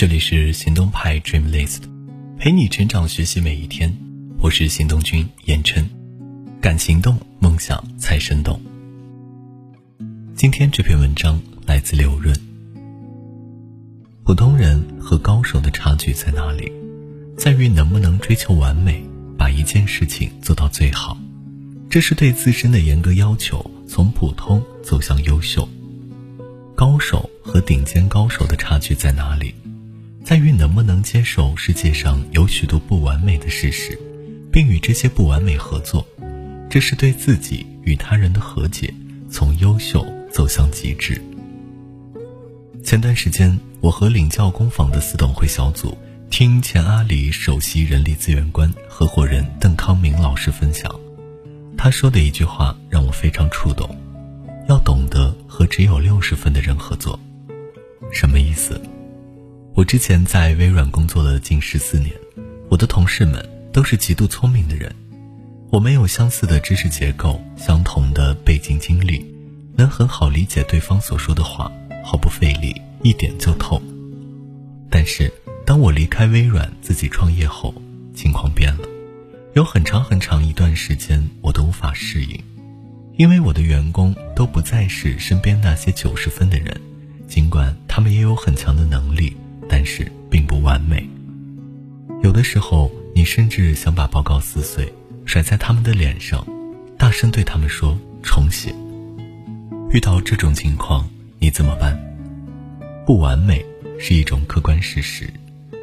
这里是行动派 Dream List，陪你成长学习每一天。我是行动君严琛，敢行动，梦想才生动。今天这篇文章来自刘润。普通人和高手的差距在哪里？在于能不能追求完美，把一件事情做到最好。这是对自身的严格要求，从普通走向优秀。高手和顶尖高手的差距在哪里？在于能不能接受世界上有许多不完美的事实，并与这些不完美合作。这是对自己与他人的和解，从优秀走向极致。前段时间，我和领教工坊的四董会小组听前阿里首席人力资源官合伙人邓康明老师分享，他说的一句话让我非常触动。要懂得和只有六十分的人合作，什么意思？我之前在微软工作了近十四年，我的同事们都是极度聪明的人，我们有相似的知识结构、相同的背景经历，能很好理解对方所说的话，毫不费力，一点就透。但是当我离开微软自己创业后，情况变了，有很长很长一段时间我都无法适应。因为我的员工都不再是身边那些九十分的人，尽管他们也有很强的能力，但是并不完美。有的时候，你甚至想把报告撕碎，甩在他们的脸上，大声对他们说“重写”。遇到这种情况，你怎么办？不完美是一种客观事实，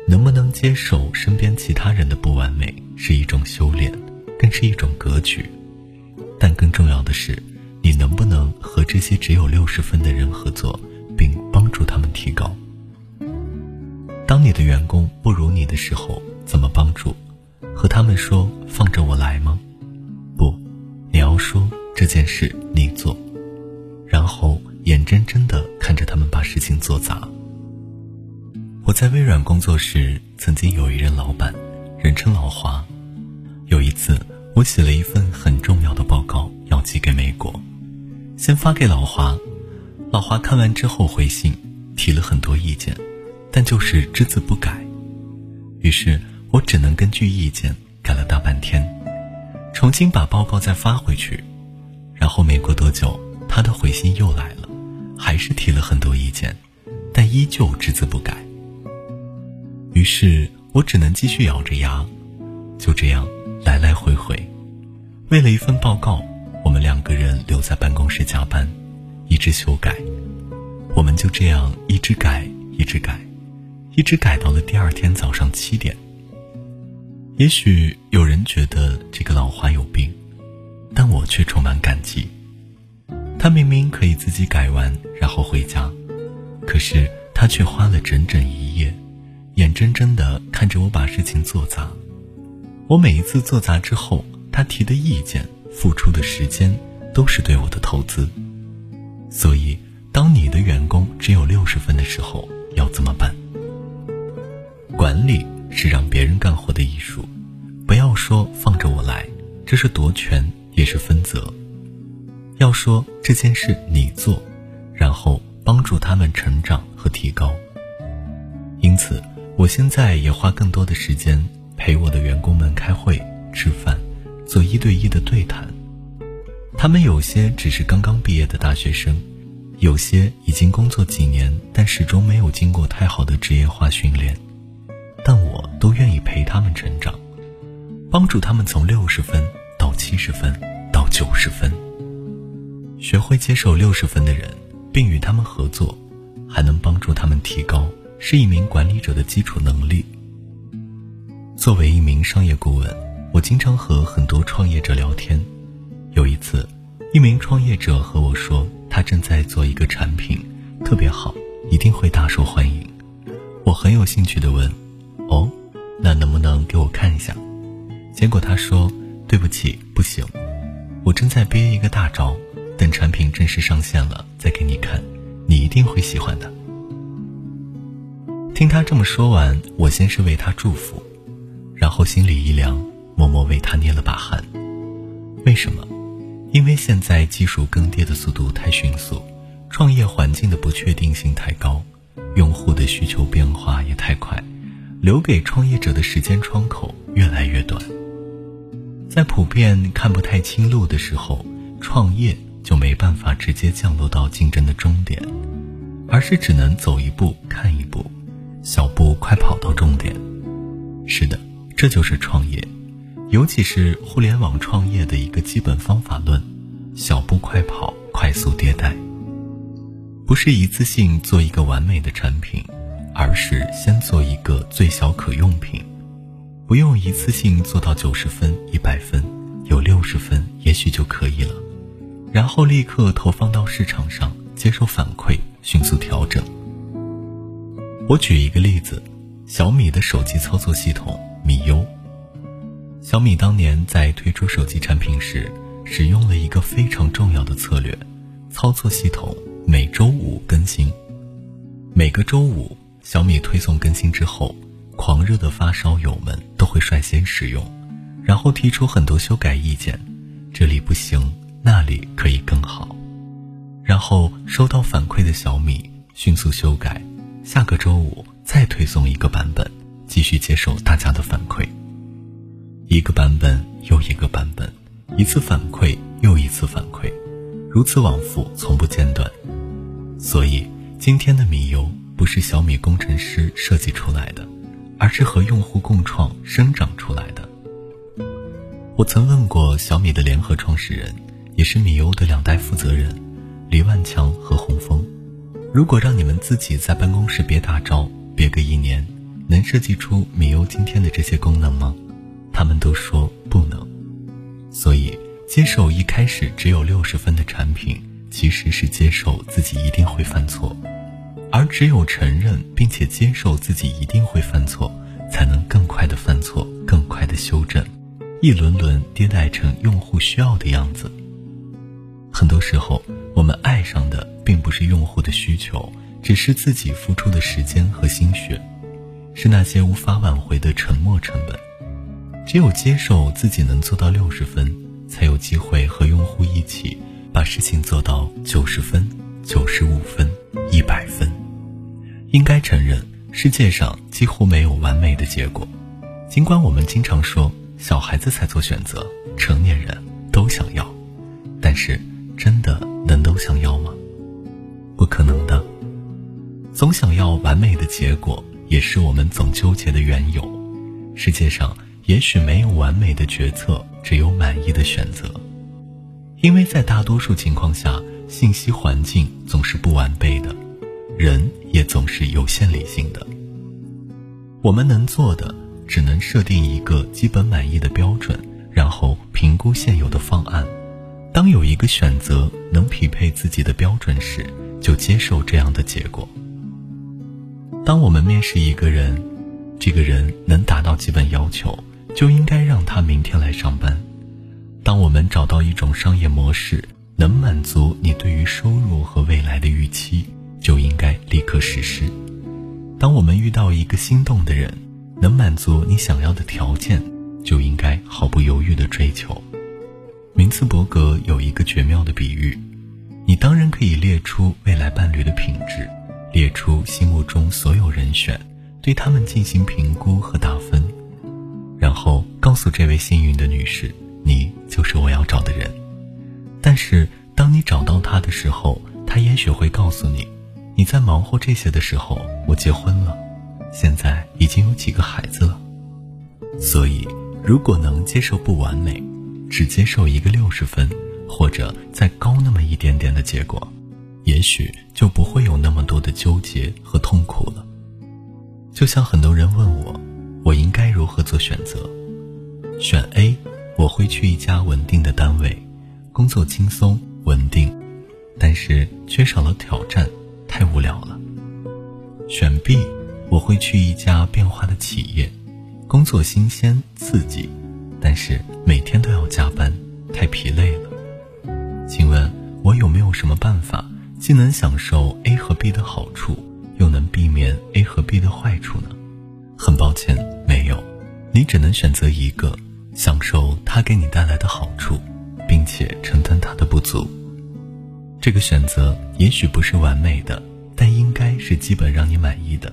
能不能接受身边其他人的不完美，是一种修炼，更是一种格局。但更重要的是，你能不能和这些只有六十分的人合作，并帮助他们提高？当你的员工不如你的时候，怎么帮助？和他们说“放着我来”吗？不，你要说这件事你做，然后眼睁睁地看着他们把事情做砸。我在微软工作时，曾经有一任老板，人称老华。有一次。我写了一份很重要的报告，要寄给美国，先发给老华。老华看完之后回信，提了很多意见，但就是只字不改。于是我只能根据意见改了大半天，重新把报告再发回去。然后没过多久，他的回信又来了，还是提了很多意见，但依旧只字不改。于是我只能继续咬着牙，就这样。来来回回，为了一份报告，我们两个人留在办公室加班，一直修改。我们就这样一直改，一直改，一直改到了第二天早上七点。也许有人觉得这个老花有病，但我却充满感激。他明明可以自己改完然后回家，可是他却花了整整一夜，眼睁睁地看着我把事情做砸。我每一次做砸之后，他提的意见、付出的时间，都是对我的投资。所以，当你的员工只有六十分的时候，要怎么办？管理是让别人干活的艺术，不要说放着我来，这是夺权，也是分责。要说这件事你做，然后帮助他们成长和提高。因此，我现在也花更多的时间。陪我的员工们开会、吃饭，做一对一的对谈。他们有些只是刚刚毕业的大学生，有些已经工作几年，但始终没有经过太好的职业化训练。但我都愿意陪他们成长，帮助他们从六十分到七十分到九十分。学会接受六十分的人，并与他们合作，还能帮助他们提高，是一名管理者的基础能力。作为一名商业顾问，我经常和很多创业者聊天。有一次，一名创业者和我说，他正在做一个产品，特别好，一定会大受欢迎。我很有兴趣的问：“哦，那能不能给我看一下？”结果他说：“对不起，不行，我正在憋一个大招，等产品正式上线了再给你看，你一定会喜欢的。”听他这么说完，我先是为他祝福。然后心里一凉，默默为他捏了把汗。为什么？因为现在技术更迭的速度太迅速，创业环境的不确定性太高，用户的需求变化也太快，留给创业者的时间窗口越来越短。在普遍看不太清路的时候，创业就没办法直接降落到竞争的终点，而是只能走一步看一步，小步快跑到终点。是的，这就是创业，尤其是互联网创业的一个基本方法论：小步快跑，快速迭代。不是一次性做一个完美的产品，而是先做一个最小可用品。不用一次性做到九十分、一百分，有六十分也许就可以了。然后立刻投放到市场上，接受反馈，迅速调整。我举一个例子：小米的手机操作系统米优。小米当年在推出手机产品时，使用了一个非常重要的策略，操作系统。每周五更新，每个周五小米推送更新之后，狂热的发烧友们都会率先使用，然后提出很多修改意见，这里不行，那里可以更好。然后收到反馈的小米迅速修改，下个周五再推送一个版本，继续接受大家的反馈。一个版本又一个版本，一次反馈又一次反馈，如此往复，从不间断。所以，今天的米优不是小米工程师设计出来的，而是和用户共创生长出来的。我曾问过小米的联合创始人，也是米优的两代负责人李万强和洪峰，如果让你们自己在办公室憋大招，憋个一年，能设计出米优今天的这些功能吗？他们都说不能。所以，接受一开始只有六十分的产品。其实是接受自己一定会犯错，而只有承认并且接受自己一定会犯错，才能更快的犯错，更快的修正，一轮轮迭代成用户需要的样子。很多时候，我们爱上的并不是用户的需求，只是自己付出的时间和心血，是那些无法挽回的沉没成本。只有接受自己能做到六十分，才有机会和用户一起。把事情做到九十分、九十五分、一百分，应该承认，世界上几乎没有完美的结果。尽管我们经常说小孩子才做选择，成年人都想要，但是真的能都想要吗？不可能的。总想要完美的结果，也是我们总纠结的缘由。世界上也许没有完美的决策，只有满意的选择。因为在大多数情况下，信息环境总是不完备的，人也总是有限理性的。我们能做的，只能设定一个基本满意的标准，然后评估现有的方案。当有一个选择能匹配自己的标准时，就接受这样的结果。当我们面试一个人，这个人能达到基本要求，就应该让他明天来上班。当我们找到一种商业模式，能满足你对于收入和未来的预期，就应该立刻实施。当我们遇到一个心动的人，能满足你想要的条件，就应该毫不犹豫的追求。明茨伯格有一个绝妙的比喻：你当然可以列出未来伴侣的品质，列出心目中所有人选，对他们进行评估和打分，然后告诉这位幸运的女士。你就是我要找的人，但是当你找到他的时候，他也许会告诉你，你在忙活这些的时候，我结婚了，现在已经有几个孩子了。所以，如果能接受不完美，只接受一个六十分或者再高那么一点点的结果，也许就不会有那么多的纠结和痛苦了。就像很多人问我，我应该如何做选择？选 A。我会去一家稳定的单位，工作轻松稳定，但是缺少了挑战，太无聊了。选 B，我会去一家变化的企业，工作新鲜刺激，但是每天都要加班，太疲累了。请问，我有没有什么办法，既能享受 A 和 B 的好处，又能避免 A 和 B 的坏处呢？很抱歉，没有，你只能选择一个。享受它给你带来的好处，并且承担它的不足。这个选择也许不是完美的，但应该是。基本让你满意的。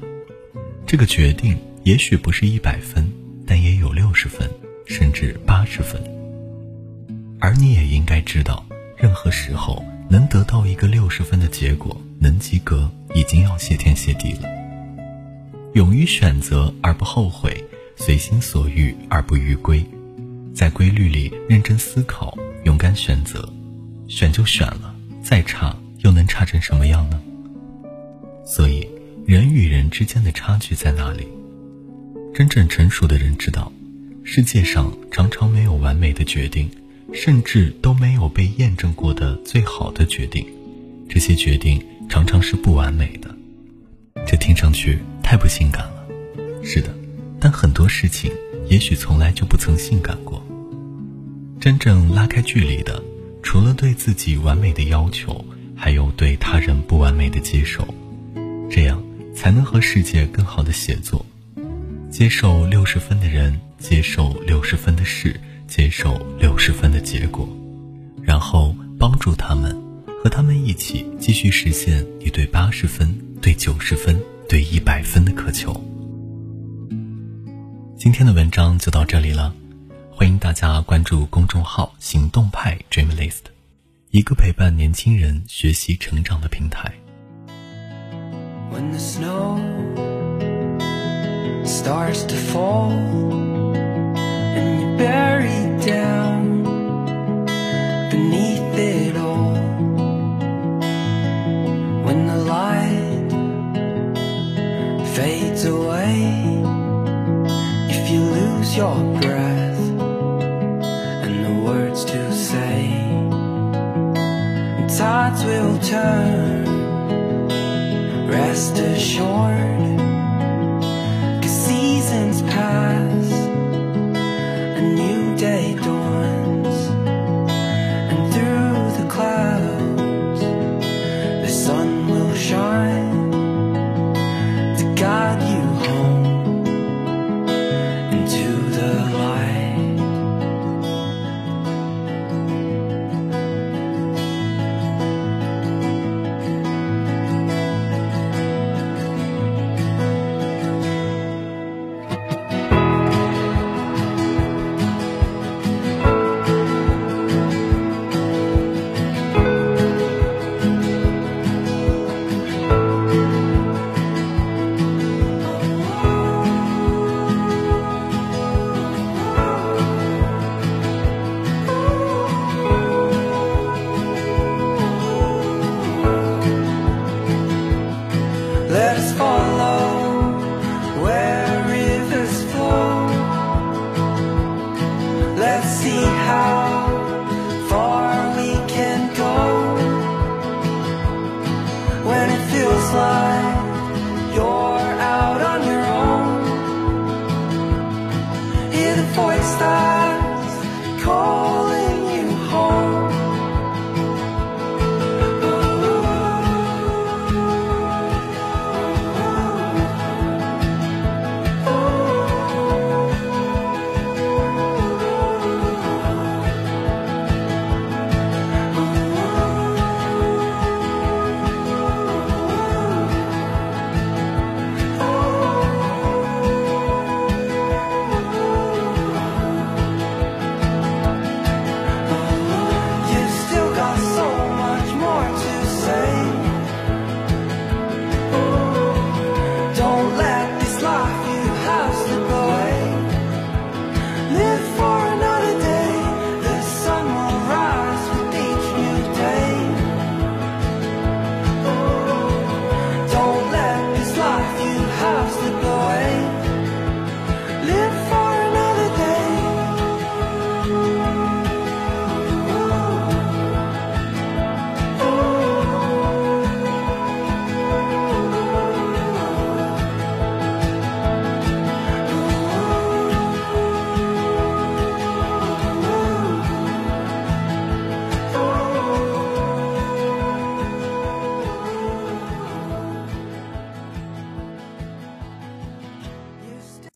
这个决定也许不是一百分，但也有六十分，甚至八十分。而你也应该知道，任何时候能得到一个六十分的结果，能及格，已经要谢天谢地了。勇于选择而不后悔，随心所欲而不逾规，在规律里认真思考，勇敢选择，选就选了，再差又能差成什么样呢？所以，人与人之间的差距在哪里？真正成熟的人知道，世界上常常没有完美的决定。甚至都没有被验证过的最好的决定，这些决定常常是不完美的。这听上去太不性感了。是的，但很多事情也许从来就不曾性感过。真正拉开距离的，除了对自己完美的要求，还有对他人不完美的接受。这样才能和世界更好的协作。接受六十分的人，接受六十分的事。接受六十分的结果，然后帮助他们，和他们一起继续实现你对八十分、对九十分、对一百分的渴求。今天的文章就到这里了，欢迎大家关注公众号“行动派 Dreamlist”，一个陪伴年轻人学习成长的平台。When the snow starts to fall. buried down will turn. Rest assured,